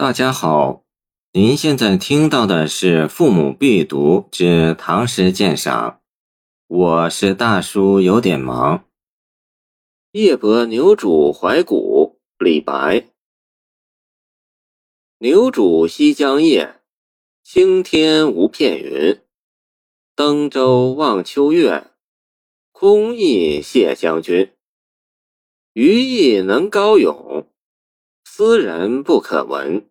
大家好，您现在听到的是《父母必读之唐诗鉴赏》，我是大叔，有点忙。夜泊牛渚怀古，李白。牛渚西江夜，青天无片云。登舟望秋月，空忆谢将军。余意能高咏。斯人不可闻。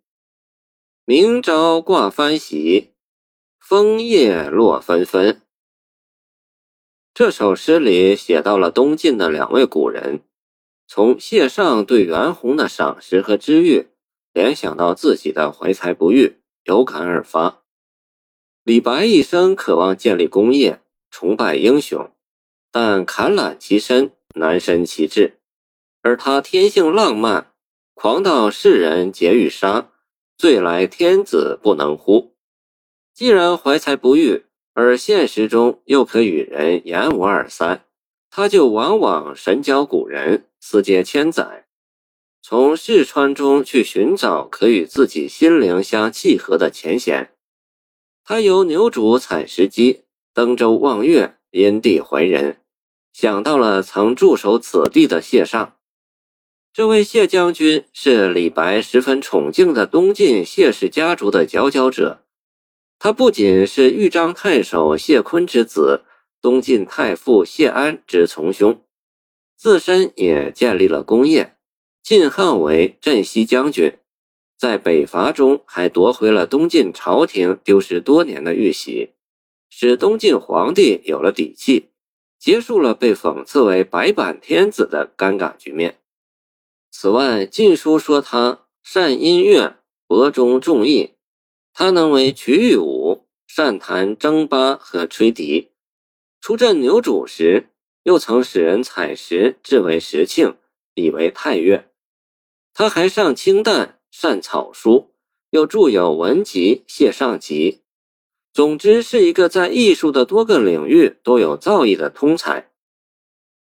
明朝挂帆席，枫叶落纷纷。这首诗里写到了东晋的两位古人，从谢尚对袁弘的赏识和知遇，联想到自己的怀才不遇，有感而发。李白一生渴望建立功业，崇拜英雄，但坎揽其身，难伸其志，而他天性浪漫。狂到世人皆欲杀，醉来天子不能呼。既然怀才不遇，而现实中又可与人言无二三，他就往往神交古人，思接千载，从世川中去寻找可与自己心灵相契合的前贤。他由牛渚采石矶，登舟望月，因地怀人，想到了曾驻守此地的谢尚。这位谢将军是李白十分崇敬的东晋谢氏家族的佼佼者。他不仅是豫章太守谢坤之子，东晋太傅谢安之从兄，自身也建立了功业，晋号为镇西将军。在北伐中还夺回了东晋朝廷丢失多年的玉玺，使东晋皇帝有了底气，结束了被讽刺为白板天子的尴尬局面。此外，《晋书》说他善音乐，博中众艺。他能为曲玉舞，善弹筝巴和吹笛。出镇牛渚时，又曾使人采石制为石磬，以为太乐。他还上清淡，善草书，又著有文集《谢尚集》。总之，是一个在艺术的多个领域都有造诣的通才。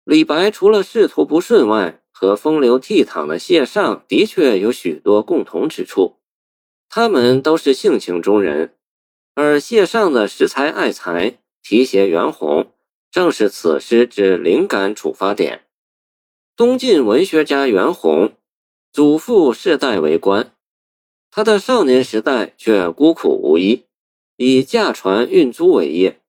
李白除了仕途不顺外，和风流倜傥的谢尚的确有许多共同之处，他们都是性情中人，而谢尚的识才爱才、提携袁弘，正是此诗之灵感触发点。东晋文学家袁弘，祖父世代为官，他的少年时代却孤苦无依，以驾船运租为业。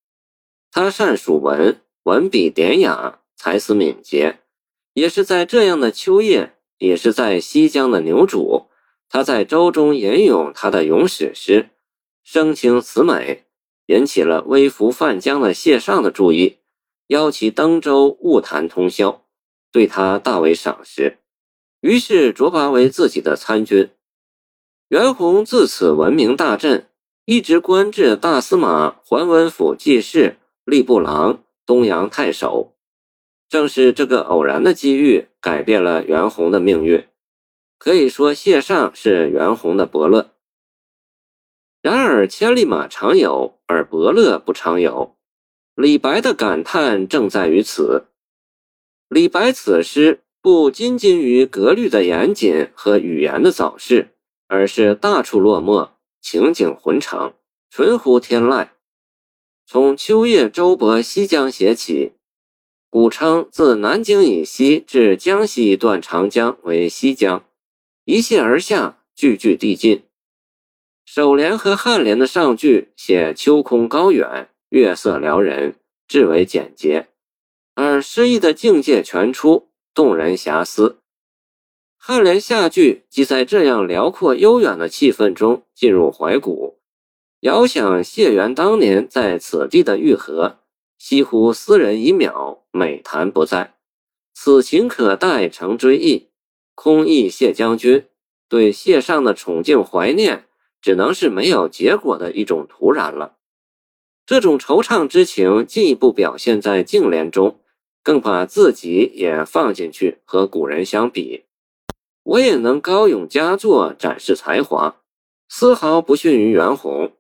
他善属文，文笔典雅，才思敏捷。也是在这样的秋夜，也是在西江的牛渚，他在舟中吟咏他的咏史诗，声情词美，引起了微服泛江的谢尚的注意，邀其登舟晤谈通宵，对他大为赏识，于是擢拔为自己的参军。袁弘自此闻名大振，一直官至大司马、桓温府记事、吏部郎、东阳太守。正是这个偶然的机遇，改变了袁弘的命运。可以说，谢尚是袁弘的伯乐。然而，千里马常有，而伯乐不常有。李白的感叹正在于此。李白此诗不仅仅于格律的严谨和语言的早逝，而是大处落寞，情景浑长，纯乎天籁。从秋夜舟泊西江写起。古称自南京以西至江西一段长江为西江，一泻而下，句句递进。首联和颔联的上句写秋空高远，月色撩人，至为简洁，而诗意的境界全出，动人遐思。颔联下句即在这样辽阔悠远的气氛中进入怀古，遥想谢元当年在此地的玉河。西湖斯人已渺，美谈不在。此情可待成追忆。空忆谢将军，对谢尚的崇敬怀念，只能是没有结果的一种徒然了。这种惆怅之情进一步表现在颈联中，更把自己也放进去和古人相比。我也能高咏佳作，展示才华，丝毫不逊于袁弘。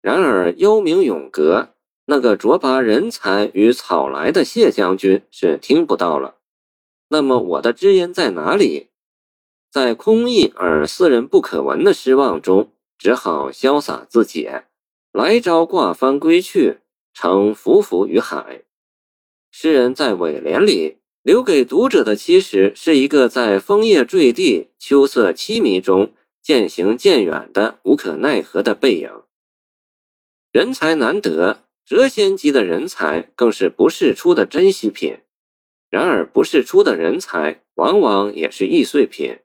然而幽冥永隔。那个卓拔人才与草来的谢将军是听不到了，那么我的知音在哪里？在空意而斯人不可闻的失望中，只好潇洒自解，来朝挂帆归去，成浮浮于海。诗人在尾联里留给读者的，其实是一个在枫叶坠地、秋色凄迷中渐行渐远的无可奈何的背影。人才难得，谪仙级的人才更是不世出的珍稀品。然而，不世出的人才往往也是易碎品。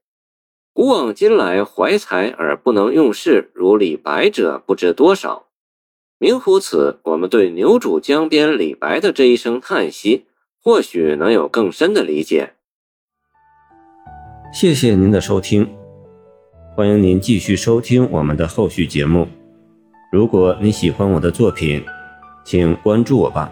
古往今来，怀才而不能用事，如李白者不知多少。明乎此，我们对牛渚江边李白的这一声叹息，或许能有更深的理解。谢谢您的收听，欢迎您继续收听我们的后续节目。如果你喜欢我的作品，请关注我吧。